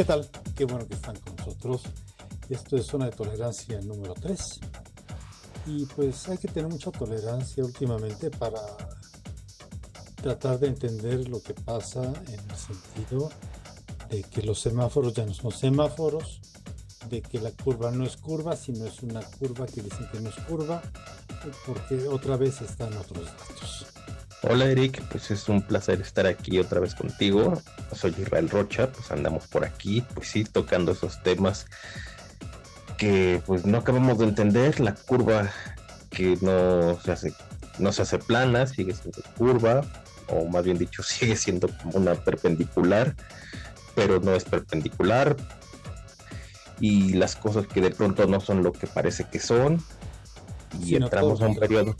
¿Qué tal? Qué bueno que están con nosotros. Esto es Zona de Tolerancia número 3. Y pues hay que tener mucha tolerancia últimamente para tratar de entender lo que pasa en el sentido de que los semáforos ya no son semáforos, de que la curva no es curva, sino es una curva que dicen que no es curva, porque otra vez están otros datos. Hola Eric, pues es un placer estar aquí otra vez contigo. Soy Israel Rocha, pues andamos por aquí, pues sí, tocando esos temas que pues no acabamos de entender, la curva que no se hace, no se hace plana, sigue siendo curva, o más bien dicho, sigue siendo como una perpendicular, pero no es perpendicular. Y las cosas que de pronto no son lo que parece que son. Y entramos a un periodo.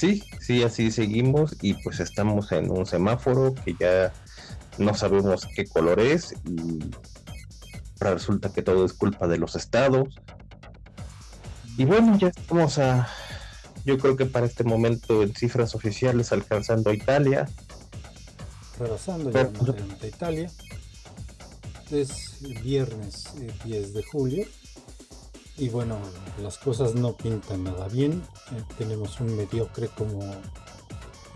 Sí, sí, así seguimos y pues estamos en un semáforo que ya no sabemos qué color es y resulta que todo es culpa de los estados. Y bueno, ya estamos a, yo creo que para este momento en cifras oficiales alcanzando a Italia. Rebasando ya a Italia. Es viernes 10 eh, de julio y bueno, las cosas no pintan nada bien. Eh, tenemos un mediocre como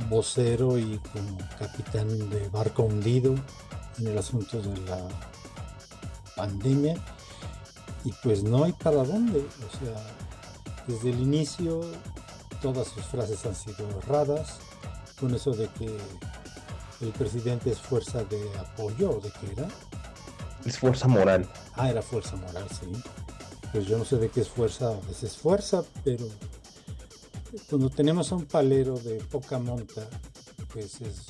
vocero y como capitán de barco hundido en el asunto de la pandemia. Y pues no hay para dónde. O sea, desde el inicio todas sus frases han sido erradas. Con eso de que el presidente es fuerza de apoyo, ¿de qué era? Es fuerza moral. Ah, era fuerza moral, sí pues yo no sé de qué es fuerza, a veces fuerza, pero cuando tenemos a un palero de poca monta, pues es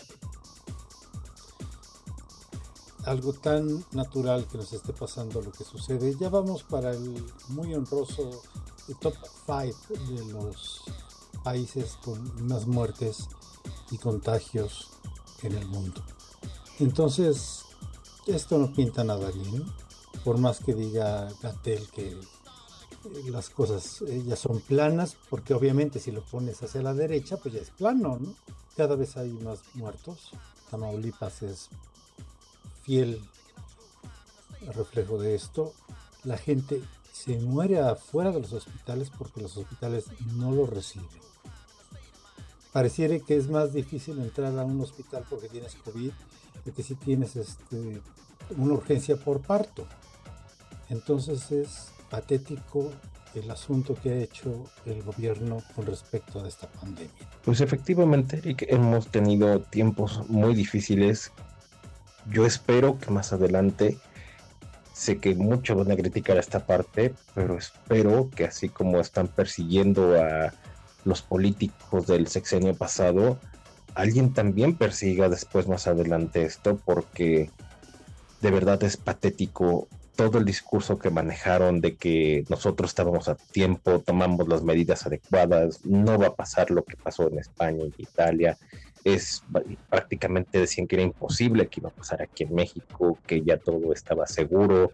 algo tan natural que nos esté pasando lo que sucede. Ya vamos para el muy honroso top 5 de los países con más muertes y contagios en el mundo. Entonces, esto no pinta nada bien, por más que diga Gatel que las cosas ya son planas, porque obviamente si lo pones hacia la derecha, pues ya es plano, ¿no? Cada vez hay más muertos. Tamaulipas es fiel reflejo de esto. La gente se muere afuera de los hospitales porque los hospitales no lo reciben. Pareciera que es más difícil entrar a un hospital porque tienes COVID de que si tienes este, una urgencia por parto. Entonces es patético el asunto que ha hecho el gobierno con respecto a esta pandemia. Pues efectivamente, Eric, hemos tenido tiempos muy difíciles. Yo espero que más adelante, sé que muchos van a criticar esta parte, pero espero que así como están persiguiendo a los políticos del sexenio pasado, alguien también persiga después más adelante esto, porque de verdad es patético todo el discurso que manejaron de que nosotros estábamos a tiempo, tomamos las medidas adecuadas, no va a pasar lo que pasó en España y Italia, es prácticamente decían que era imposible que iba a pasar aquí en México, que ya todo estaba seguro.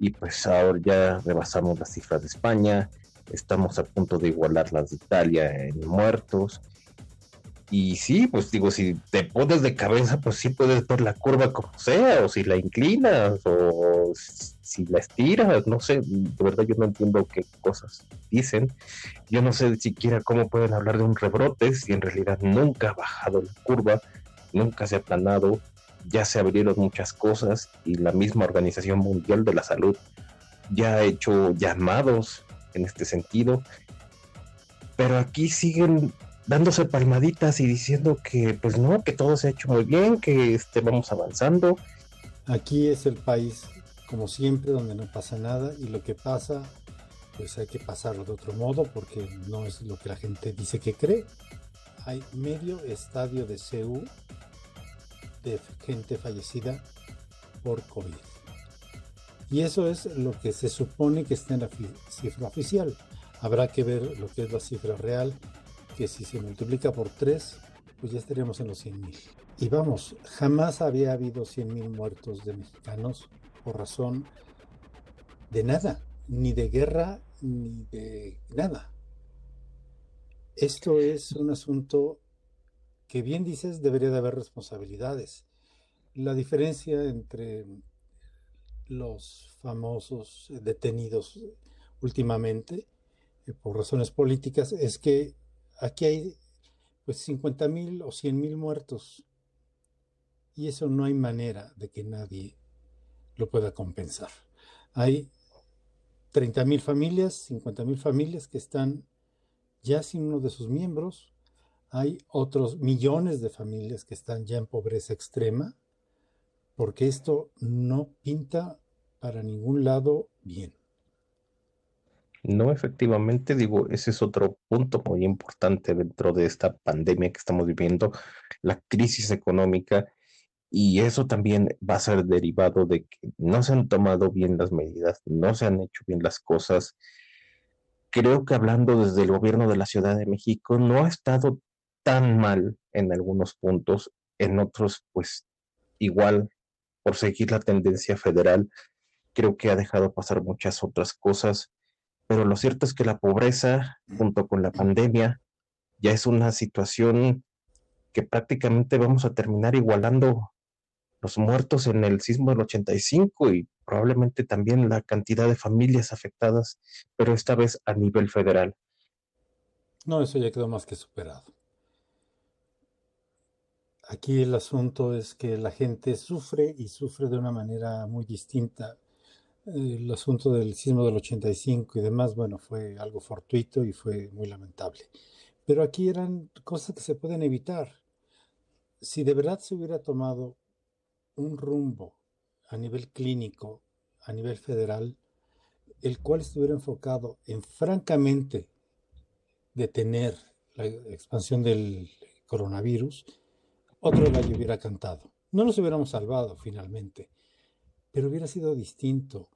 Y pues ahora ya rebasamos las cifras de España, estamos a punto de igualar las de Italia en muertos y sí, pues digo, si te pones de cabeza, pues sí puedes ver la curva como sea, o si la inclinas, o si la estiras, no sé, de verdad yo no entiendo qué cosas dicen. Yo no sé siquiera cómo pueden hablar de un rebrote si en realidad nunca ha bajado la curva, nunca se ha aplanado, ya se abrieron muchas cosas y la misma Organización Mundial de la Salud ya ha hecho llamados en este sentido. Pero aquí siguen dándose palmaditas y diciendo que pues no, que todo se ha hecho muy bien, que este, vamos avanzando. Aquí es el país, como siempre, donde no pasa nada y lo que pasa, pues hay que pasarlo de otro modo porque no es lo que la gente dice que cree. Hay medio estadio de CEU de gente fallecida por COVID. Y eso es lo que se supone que está en la cifra oficial. Habrá que ver lo que es la cifra real que si se multiplica por 3, pues ya estaríamos en los 100.000. Y vamos, jamás había habido 100.000 muertos de mexicanos por razón de nada, ni de guerra, ni de nada. Esto es un asunto que bien dices debería de haber responsabilidades. La diferencia entre los famosos detenidos últimamente eh, por razones políticas es que aquí hay pues 50 mil o 100 mil muertos y eso no hay manera de que nadie lo pueda compensar. Hay 30 mil familias, 50 mil familias que están ya sin uno de sus miembros. Hay otros millones de familias que están ya en pobreza extrema, porque esto no pinta para ningún lado bien. No, efectivamente, digo, ese es otro punto muy importante dentro de esta pandemia que estamos viviendo, la crisis económica, y eso también va a ser derivado de que no se han tomado bien las medidas, no se han hecho bien las cosas. Creo que hablando desde el gobierno de la Ciudad de México, no ha estado tan mal en algunos puntos, en otros, pues igual, por seguir la tendencia federal, creo que ha dejado pasar muchas otras cosas pero lo cierto es que la pobreza, junto con la pandemia, ya es una situación que prácticamente vamos a terminar igualando los muertos en el sismo del 85 y probablemente también la cantidad de familias afectadas, pero esta vez a nivel federal. No, eso ya quedó más que superado. Aquí el asunto es que la gente sufre y sufre de una manera muy distinta el asunto del sismo del 85 y demás, bueno, fue algo fortuito y fue muy lamentable. Pero aquí eran cosas que se pueden evitar. Si de verdad se hubiera tomado un rumbo a nivel clínico, a nivel federal, el cual estuviera enfocado en francamente detener la expansión del coronavirus, otro gallo hubiera cantado. No nos hubiéramos salvado finalmente, pero hubiera sido distinto.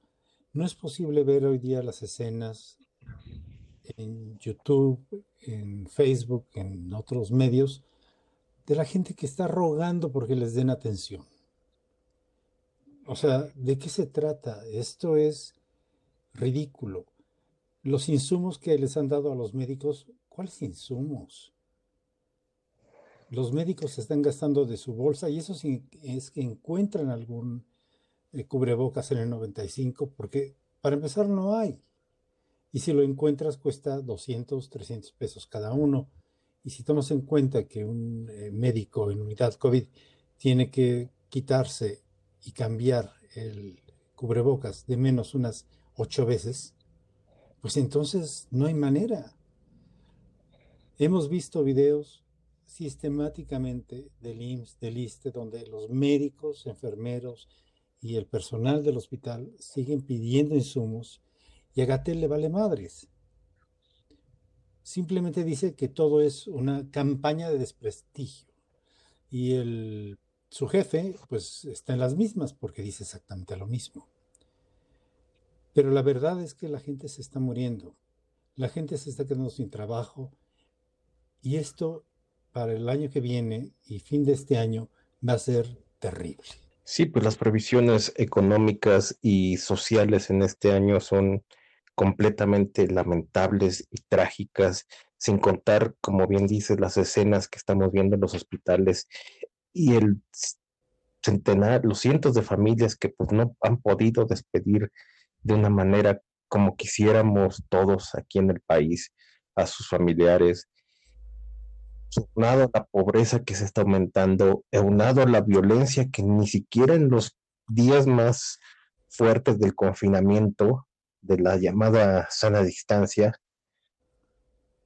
No es posible ver hoy día las escenas en YouTube, en Facebook, en otros medios, de la gente que está rogando porque les den atención. O sea, ¿de qué se trata? Esto es ridículo. Los insumos que les han dado a los médicos, ¿cuáles insumos? Los médicos se están gastando de su bolsa y eso sí es que encuentran algún cubrebocas en el 95 porque para empezar no hay. Y si lo encuentras cuesta 200, 300 pesos cada uno. Y si tomas en cuenta que un eh, médico en unidad COVID tiene que quitarse y cambiar el cubrebocas de menos unas ocho veces, pues entonces no hay manera. Hemos visto videos sistemáticamente del IMSS, del ISTE, donde los médicos, enfermeros, y el personal del hospital siguen pidiendo insumos y a Gatel le vale madres. Simplemente dice que todo es una campaña de desprestigio y el, su jefe pues está en las mismas porque dice exactamente lo mismo. Pero la verdad es que la gente se está muriendo, la gente se está quedando sin trabajo y esto para el año que viene y fin de este año va a ser terrible. Sí, pues las previsiones económicas y sociales en este año son completamente lamentables y trágicas, sin contar, como bien dices, las escenas que estamos viendo en los hospitales y el centenar, los cientos de familias que pues no han podido despedir de una manera como quisiéramos todos aquí en el país a sus familiares aunado a la pobreza que se está aumentando, aunado a la violencia que ni siquiera en los días más fuertes del confinamiento, de la llamada sana distancia,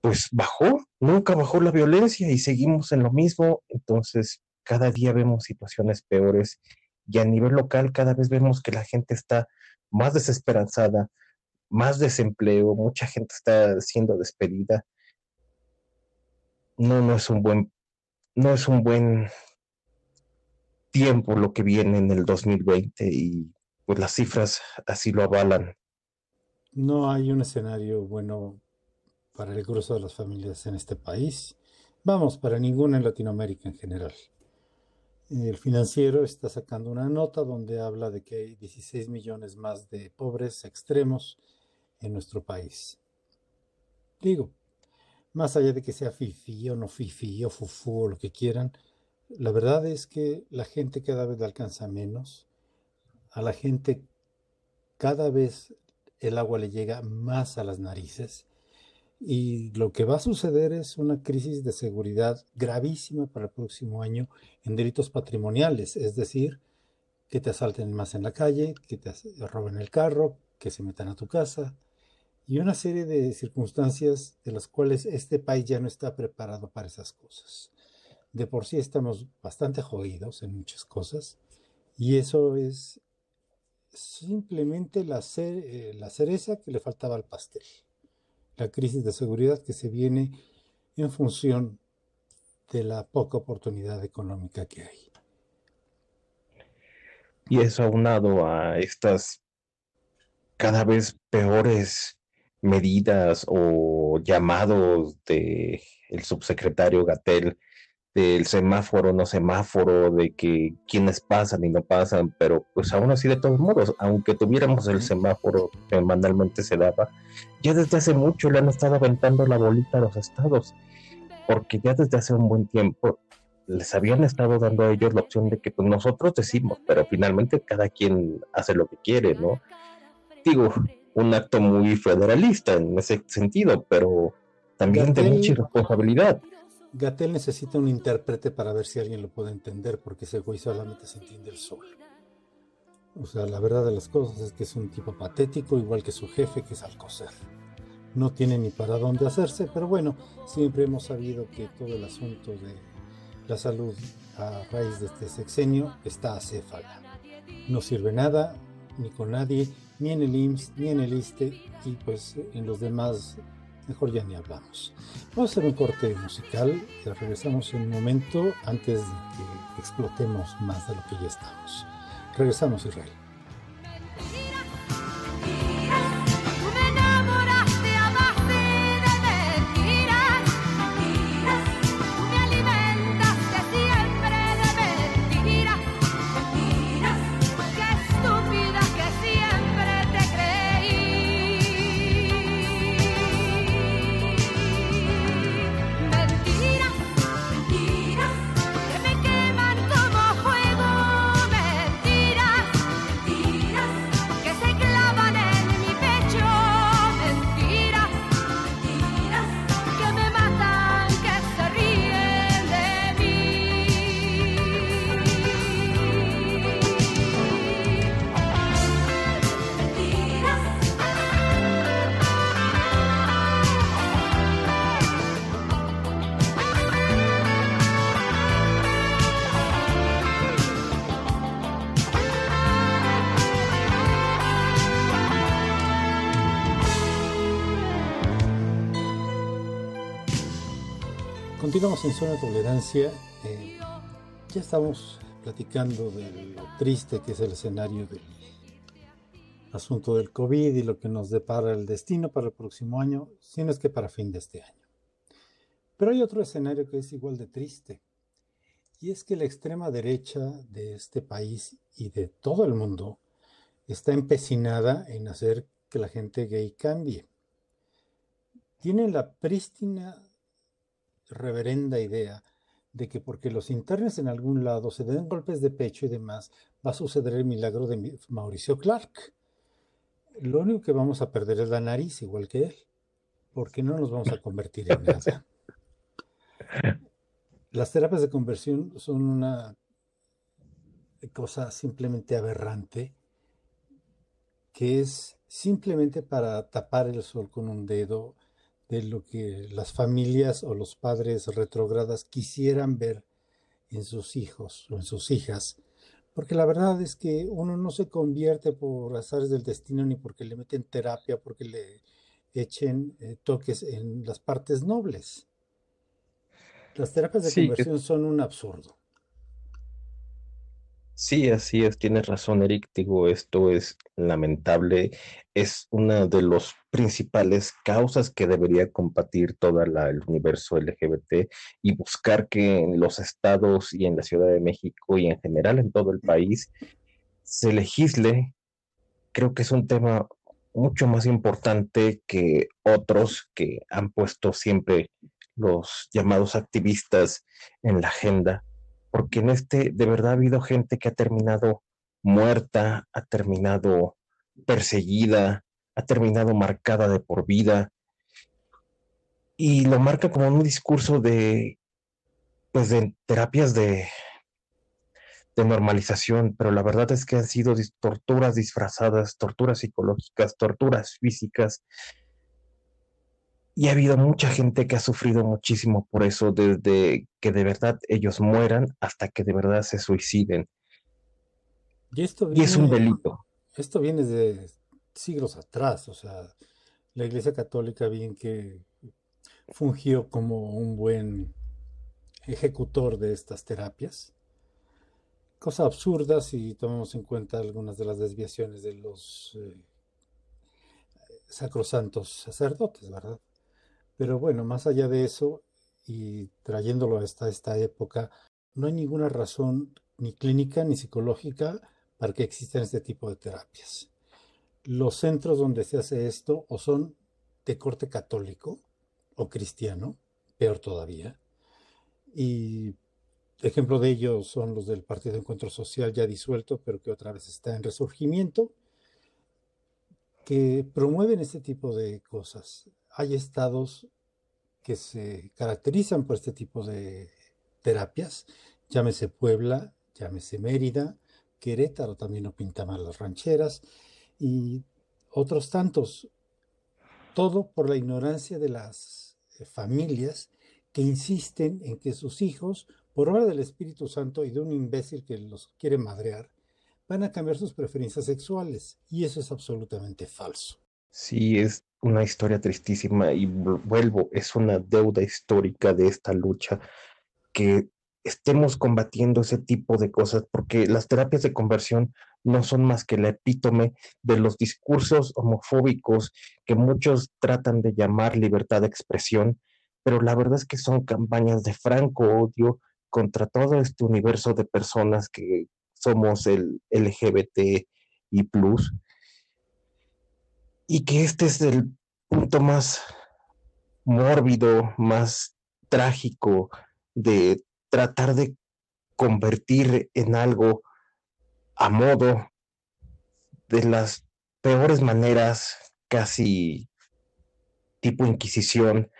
pues bajó, nunca bajó la violencia y seguimos en lo mismo. Entonces, cada día vemos situaciones peores y a nivel local cada vez vemos que la gente está más desesperanzada, más desempleo, mucha gente está siendo despedida no, no es un buen, no es un buen tiempo lo que viene en el 2020 y pues las cifras así lo avalan. No hay un escenario bueno para el grueso de las familias en este país. Vamos, para ninguna en Latinoamérica en general. El financiero está sacando una nota donde habla de que hay 16 millones más de pobres extremos en nuestro país. Digo, más allá de que sea fifi o no fifi o fufu o lo que quieran, la verdad es que la gente cada vez alcanza menos. A la gente cada vez el agua le llega más a las narices y lo que va a suceder es una crisis de seguridad gravísima para el próximo año en delitos patrimoniales, es decir, que te asalten más en la calle, que te roben el carro, que se metan a tu casa y una serie de circunstancias de las cuales este país ya no está preparado para esas cosas. De por sí estamos bastante jodidos en muchas cosas y eso es simplemente la, eh, la cereza que le faltaba al pastel la crisis de seguridad que se viene en función de la poca oportunidad económica que hay. Y eso aunado a estas cada vez peores medidas o llamados de el subsecretario Gatel del semáforo, no semáforo, de que quienes pasan y no pasan, pero pues aún así de todos modos, aunque tuviéramos el semáforo que manualmente se daba, ya desde hace mucho le han estado aventando la bolita a los estados, porque ya desde hace un buen tiempo les habían estado dando a ellos la opción de que pues nosotros decimos, pero finalmente cada quien hace lo que quiere, ¿no? Digo, un acto muy federalista en ese sentido, pero también de mucha irresponsabilidad. Gatel necesita un intérprete para ver si alguien lo puede entender, porque ese güey solamente se entiende el sol. O sea, la verdad de las cosas es que es un tipo patético, igual que su jefe, que es Alcocer. No tiene ni para dónde hacerse, pero bueno, siempre hemos sabido que todo el asunto de la salud a raíz de este sexenio está acéfala. No sirve nada, ni con nadie, ni en el IMSS, ni en el ISTE, y pues en los demás mejor ya ni hablamos. Vamos a hacer un corte musical regresamos en un momento antes de que explotemos más de lo que ya estamos. Regresamos, Israel. Continuamos en zona de tolerancia. Eh, ya estamos platicando de lo triste que es el escenario del asunto del COVID y lo que nos depara el destino para el próximo año, si no es que para fin de este año. Pero hay otro escenario que es igual de triste, y es que la extrema derecha de este país y de todo el mundo está empecinada en hacer que la gente gay cambie. Tienen la prístina reverenda idea de que porque los internes en algún lado se den golpes de pecho y demás, va a suceder el milagro de Mauricio Clark. Lo único que vamos a perder es la nariz, igual que él, porque no nos vamos a convertir en nada. Las terapias de conversión son una cosa simplemente aberrante, que es simplemente para tapar el sol con un dedo de lo que las familias o los padres retrógradas quisieran ver en sus hijos o en sus hijas. Porque la verdad es que uno no se convierte por azares del destino ni porque le meten terapia, porque le echen eh, toques en las partes nobles. Las terapias de conversión son un absurdo. Sí, así es, tienes razón, Eric. Digo, esto es lamentable. Es una de las principales causas que debería combatir todo el universo LGBT y buscar que en los estados y en la Ciudad de México y en general en todo el país se legisle. Creo que es un tema mucho más importante que otros que han puesto siempre los llamados activistas en la agenda porque en este de verdad ha habido gente que ha terminado muerta, ha terminado perseguida, ha terminado marcada de por vida y lo marca como un discurso de, pues de terapias de, de normalización, pero la verdad es que han sido torturas disfrazadas, torturas psicológicas, torturas físicas. Y ha habido mucha gente que ha sufrido muchísimo por eso, desde que de verdad ellos mueran hasta que de verdad se suiciden. Y, esto y es un delito. Esto viene de siglos atrás, o sea, la Iglesia Católica bien que fungió como un buen ejecutor de estas terapias. Cosa absurda si tomamos en cuenta algunas de las desviaciones de los eh, sacrosantos sacerdotes, ¿verdad? Pero bueno, más allá de eso, y trayéndolo hasta esta época, no hay ninguna razón ni clínica ni psicológica para que existan este tipo de terapias. Los centros donde se hace esto o son de corte católico o cristiano, peor todavía, y ejemplo de ello son los del Partido Encuentro Social ya disuelto, pero que otra vez está en resurgimiento, que promueven este tipo de cosas. Hay estados que se caracterizan por este tipo de terapias, llámese Puebla, llámese Mérida, Querétaro también no pinta mal las rancheras y otros tantos. Todo por la ignorancia de las eh, familias que insisten en que sus hijos, por obra del Espíritu Santo y de un imbécil que los quiere madrear, van a cambiar sus preferencias sexuales. Y eso es absolutamente falso. Sí, es una historia tristísima y vuelvo, es una deuda histórica de esta lucha que estemos combatiendo ese tipo de cosas, porque las terapias de conversión no son más que la epítome de los discursos homofóbicos que muchos tratan de llamar libertad de expresión, pero la verdad es que son campañas de franco odio contra todo este universo de personas que somos el LGBT y plus, y que este es el punto más mórbido, más trágico de tratar de convertir en algo a modo de las peores maneras, casi tipo Inquisición.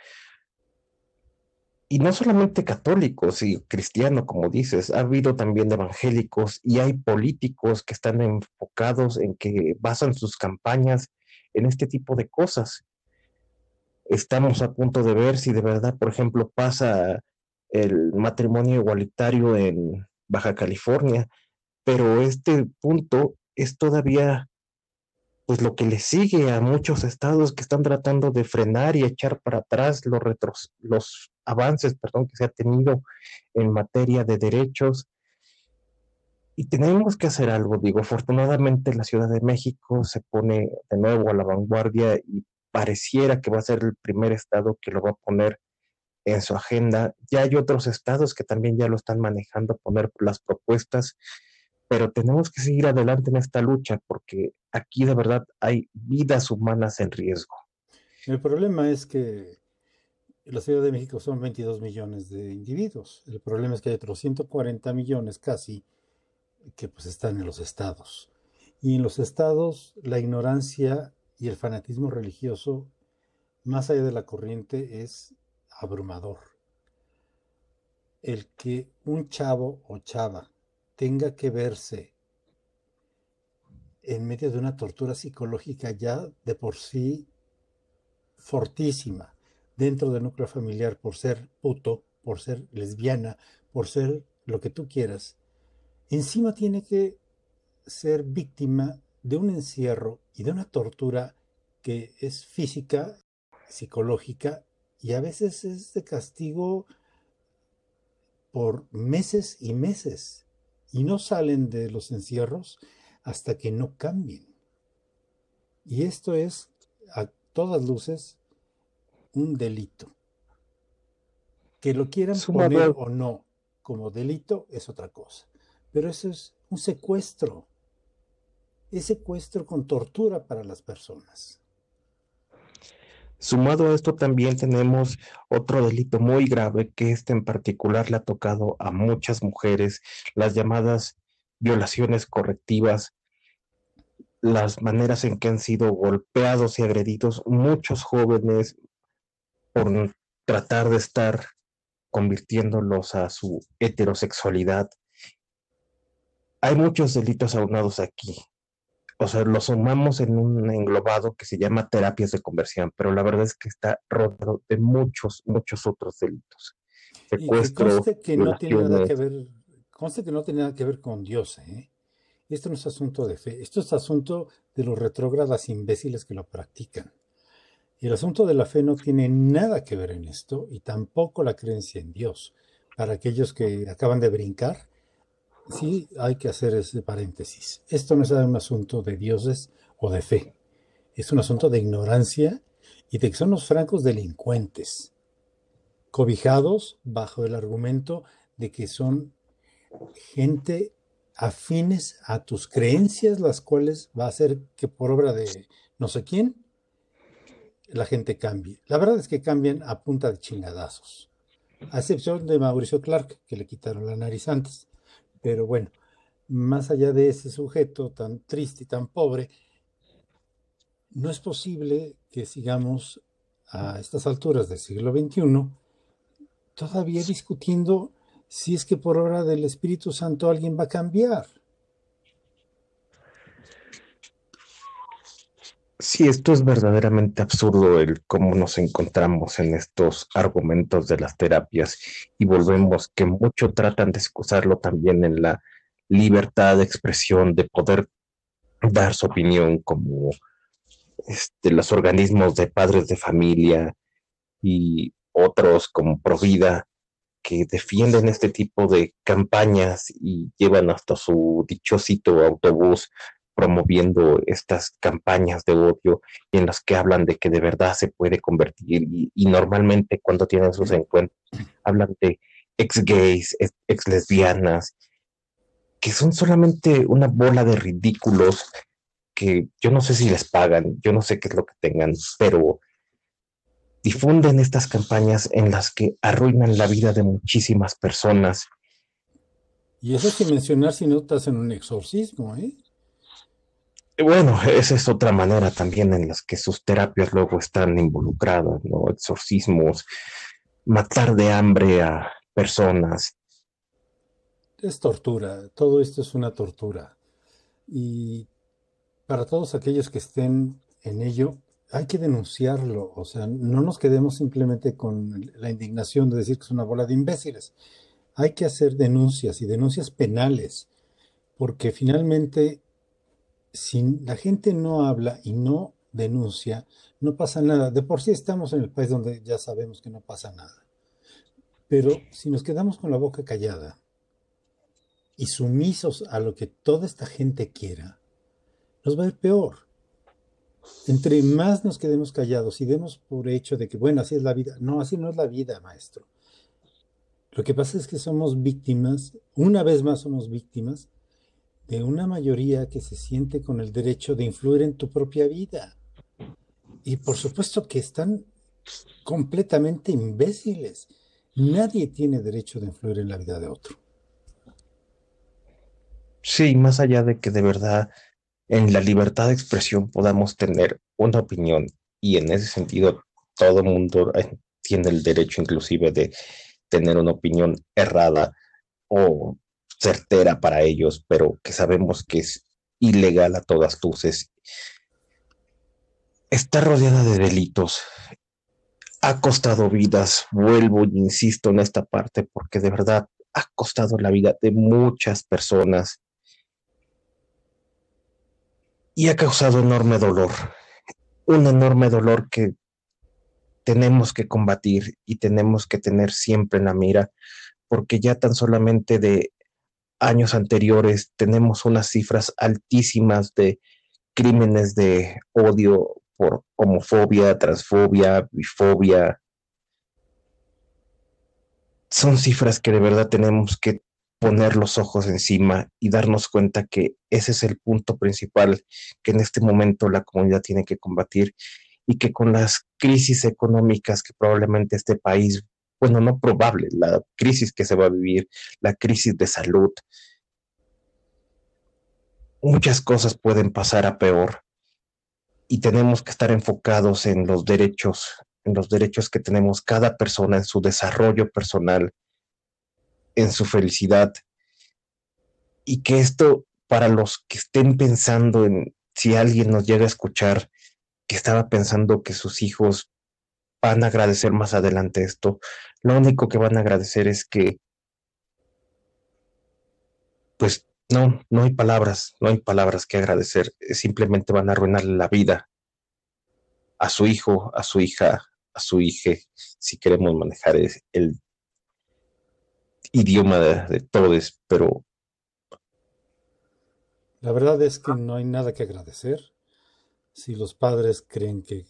Y no solamente católicos y cristianos, como dices, ha habido también evangélicos y hay políticos que están enfocados en que basan sus campañas en este tipo de cosas. Estamos a punto de ver si de verdad, por ejemplo, pasa el matrimonio igualitario en Baja California, pero este punto es todavía pues lo que le sigue a muchos estados que están tratando de frenar y echar para atrás los, retros, los avances perdón, que se ha tenido en materia de derechos. Y tenemos que hacer algo, digo, afortunadamente la Ciudad de México se pone de nuevo a la vanguardia y pareciera que va a ser el primer estado que lo va a poner en su agenda. Ya hay otros estados que también ya lo están manejando, poner las propuestas, pero tenemos que seguir adelante en esta lucha porque aquí de verdad hay vidas humanas en riesgo. El problema es que la Ciudad de México son 22 millones de individuos. El problema es que hay otros 140 millones casi que pues están en los estados. Y en los estados la ignorancia y el fanatismo religioso, más allá de la corriente, es abrumador. El que un chavo o chava tenga que verse en medio de una tortura psicológica ya de por sí fortísima dentro del núcleo familiar por ser puto, por ser lesbiana, por ser lo que tú quieras, encima tiene que ser víctima de un encierro y de una tortura que es física, psicológica y a veces es de castigo por meses y meses y no salen de los encierros hasta que no cambien. Y esto es a todas luces un delito. Que lo quieran poner o no como delito es otra cosa. Pero eso es un secuestro. Es secuestro con tortura para las personas. Sumado a esto también tenemos otro delito muy grave que este en particular le ha tocado a muchas mujeres, las llamadas violaciones correctivas, las maneras en que han sido golpeados y agredidos muchos jóvenes por tratar de estar convirtiéndolos a su heterosexualidad. Hay muchos delitos aunados aquí. O sea, los sumamos en un englobado que se llama terapias de conversión, pero la verdad es que está rodeado de muchos, muchos otros delitos. Secuestro, que, que no tiene nada que ver, conste que no tiene nada que ver con Dios, ¿eh? Esto no es asunto de fe, esto es asunto de los retrógradas imbéciles que lo practican. Y el asunto de la fe no tiene nada que ver en esto y tampoco la creencia en Dios. Para aquellos que acaban de brincar, sí hay que hacer ese paréntesis. Esto no es un asunto de dioses o de fe. Es un asunto de ignorancia y de que son los francos delincuentes, cobijados bajo el argumento de que son gente afines a tus creencias, las cuales va a hacer que por obra de no sé quién, la gente cambie. La verdad es que cambian a punta de chingadazos, a excepción de Mauricio Clark, que le quitaron la nariz antes. Pero bueno, más allá de ese sujeto tan triste y tan pobre, no es posible que sigamos a estas alturas del siglo XXI todavía discutiendo si es que por obra del Espíritu Santo alguien va a cambiar. Sí, esto es verdaderamente absurdo el cómo nos encontramos en estos argumentos de las terapias y volvemos que mucho tratan de excusarlo también en la libertad de expresión, de poder dar su opinión como este, los organismos de padres de familia y otros como Provida que defienden este tipo de campañas y llevan hasta su dichosito autobús promoviendo estas campañas de odio y en las que hablan de que de verdad se puede convertir y, normalmente cuando tienen sus encuentros hablan de ex gays, ex lesbianas, que son solamente una bola de ridículos que yo no sé si les pagan, yo no sé qué es lo que tengan, pero difunden estas campañas en las que arruinan la vida de muchísimas personas. Y eso es que mencionar si no estás en un exorcismo, ¿eh? Bueno, esa es otra manera también en las que sus terapias luego están involucradas, ¿no? Exorcismos, matar de hambre a personas. Es tortura, todo esto es una tortura. Y para todos aquellos que estén en ello, hay que denunciarlo, o sea, no nos quedemos simplemente con la indignación de decir que es una bola de imbéciles. Hay que hacer denuncias y denuncias penales, porque finalmente, si la gente no habla y no denuncia, no pasa nada. De por sí estamos en el país donde ya sabemos que no pasa nada. Pero si nos quedamos con la boca callada y sumisos a lo que toda esta gente quiera, nos va a ir peor entre más nos quedemos callados y demos por hecho de que, bueno, así es la vida. No, así no es la vida, maestro. Lo que pasa es que somos víctimas, una vez más somos víctimas, de una mayoría que se siente con el derecho de influir en tu propia vida. Y por supuesto que están completamente imbéciles. Nadie tiene derecho de influir en la vida de otro. Sí, más allá de que de verdad en la libertad de expresión podamos tener una opinión y en ese sentido todo mundo tiene el derecho inclusive de tener una opinión errada o certera para ellos, pero que sabemos que es ilegal a todas luces. Está rodeada de delitos. Ha costado vidas, vuelvo e insisto en esta parte porque de verdad ha costado la vida de muchas personas y ha causado enorme dolor, un enorme dolor que tenemos que combatir y tenemos que tener siempre en la mira, porque ya tan solamente de años anteriores tenemos unas cifras altísimas de crímenes de odio por homofobia, transfobia, bifobia. Son cifras que de verdad tenemos que poner los ojos encima y darnos cuenta que ese es el punto principal que en este momento la comunidad tiene que combatir y que con las crisis económicas que probablemente este país, bueno, no probable, la crisis que se va a vivir, la crisis de salud, muchas cosas pueden pasar a peor y tenemos que estar enfocados en los derechos, en los derechos que tenemos cada persona, en su desarrollo personal, en su felicidad. Y que esto, para los que estén pensando en si alguien nos llega a escuchar, que estaba pensando que sus hijos van a agradecer más adelante esto, lo único que van a agradecer es que, pues no, no hay palabras, no hay palabras que agradecer, simplemente van a arruinarle la vida a su hijo, a su hija, a su hija, si queremos manejar el idioma de, todos, pero... La verdad es que no hay nada que agradecer. Si los padres creen que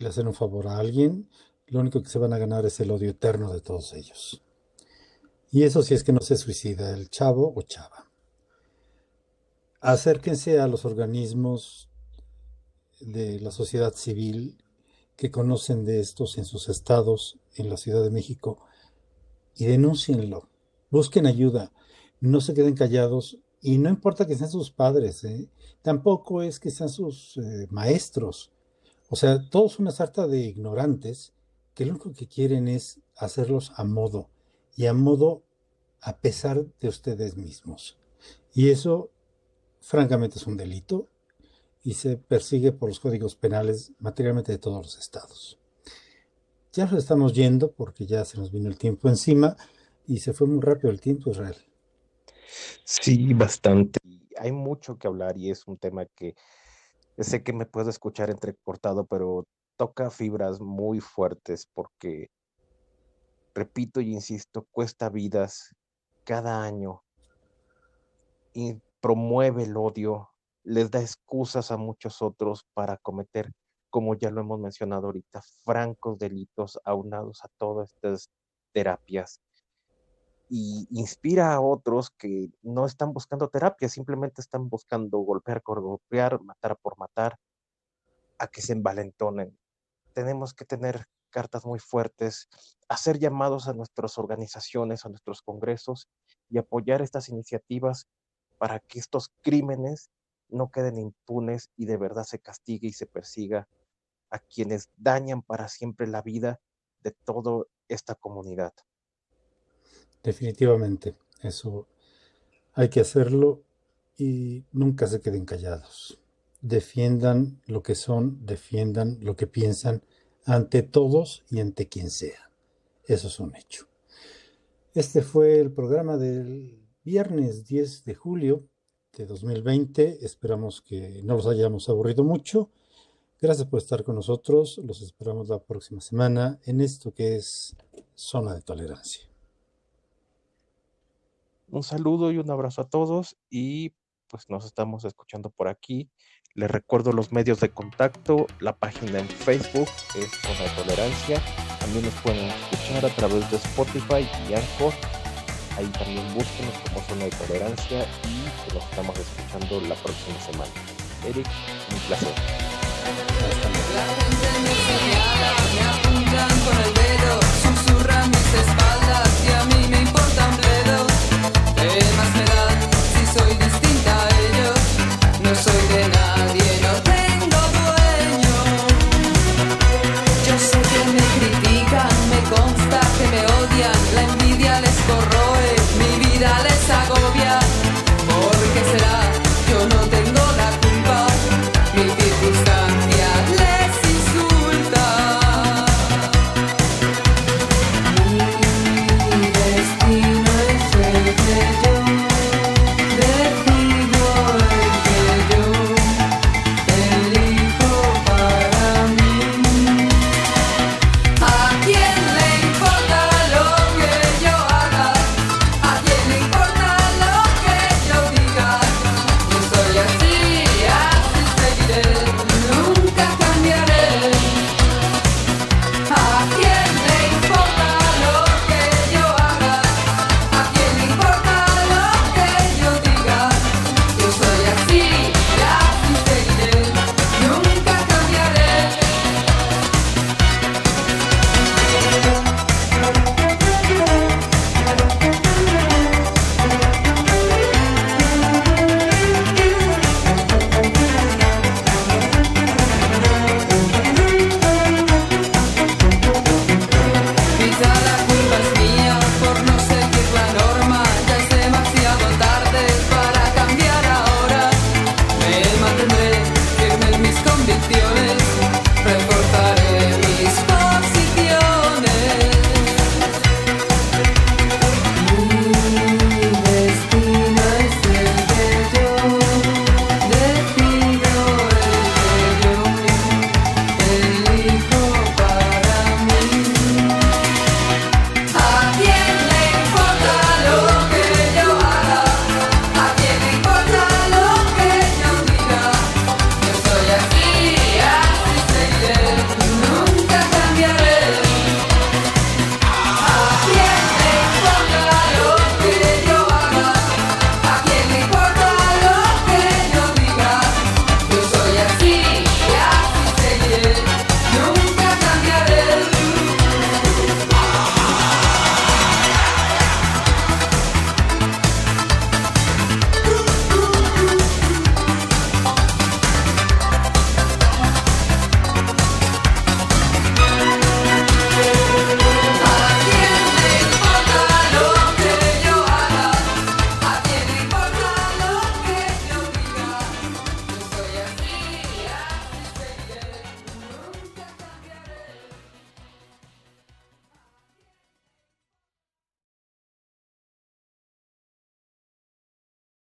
le hacen un favor a alguien, lo único que se van a ganar es el odio eterno de todos ellos. Y eso si es que no se suicida el chavo o chava. Acérquense a los organismos de la sociedad civil que conocen de estos en sus estados, en la Ciudad de México, y denúncienlo. Busquen ayuda. No se queden callados. Y no importa que sean sus padres, ¿eh? tampoco es que sean sus eh, maestros. O sea, todos una sarta de ignorantes que lo único que quieren es hacerlos a modo. Y a modo a pesar de ustedes mismos. Y eso, francamente, es un delito y se persigue por los códigos penales materialmente de todos los estados. Ya nos estamos yendo porque ya se nos vino el tiempo encima y se fue muy rápido el tiempo, Israel. Sí, bastante. Hay mucho que hablar y es un tema que sé que me puedo escuchar entrecortado, pero toca fibras muy fuertes porque, repito y insisto, cuesta vidas cada año y promueve el odio, les da excusas a muchos otros para cometer, como ya lo hemos mencionado ahorita, francos delitos aunados a todas estas terapias. Y inspira a otros que no están buscando terapia, simplemente están buscando golpear por golpear, matar por matar, a que se envalentonen. Tenemos que tener cartas muy fuertes, hacer llamados a nuestras organizaciones, a nuestros congresos y apoyar estas iniciativas para que estos crímenes no queden impunes y de verdad se castigue y se persiga a quienes dañan para siempre la vida de toda esta comunidad. Definitivamente, eso hay que hacerlo y nunca se queden callados. Defiendan lo que son, defiendan lo que piensan ante todos y ante quien sea. Eso es un hecho. Este fue el programa del viernes 10 de julio de 2020. Esperamos que no los hayamos aburrido mucho. Gracias por estar con nosotros. Los esperamos la próxima semana en esto que es Zona de Tolerancia. Un saludo y un abrazo a todos y pues nos estamos escuchando por aquí. Les recuerdo los medios de contacto, la página en Facebook es Zona de Tolerancia. También nos pueden escuchar a través de Spotify y Anchor Ahí también búsquenos como zona de tolerancia y nos estamos escuchando la próxima semana. Eric, un placer.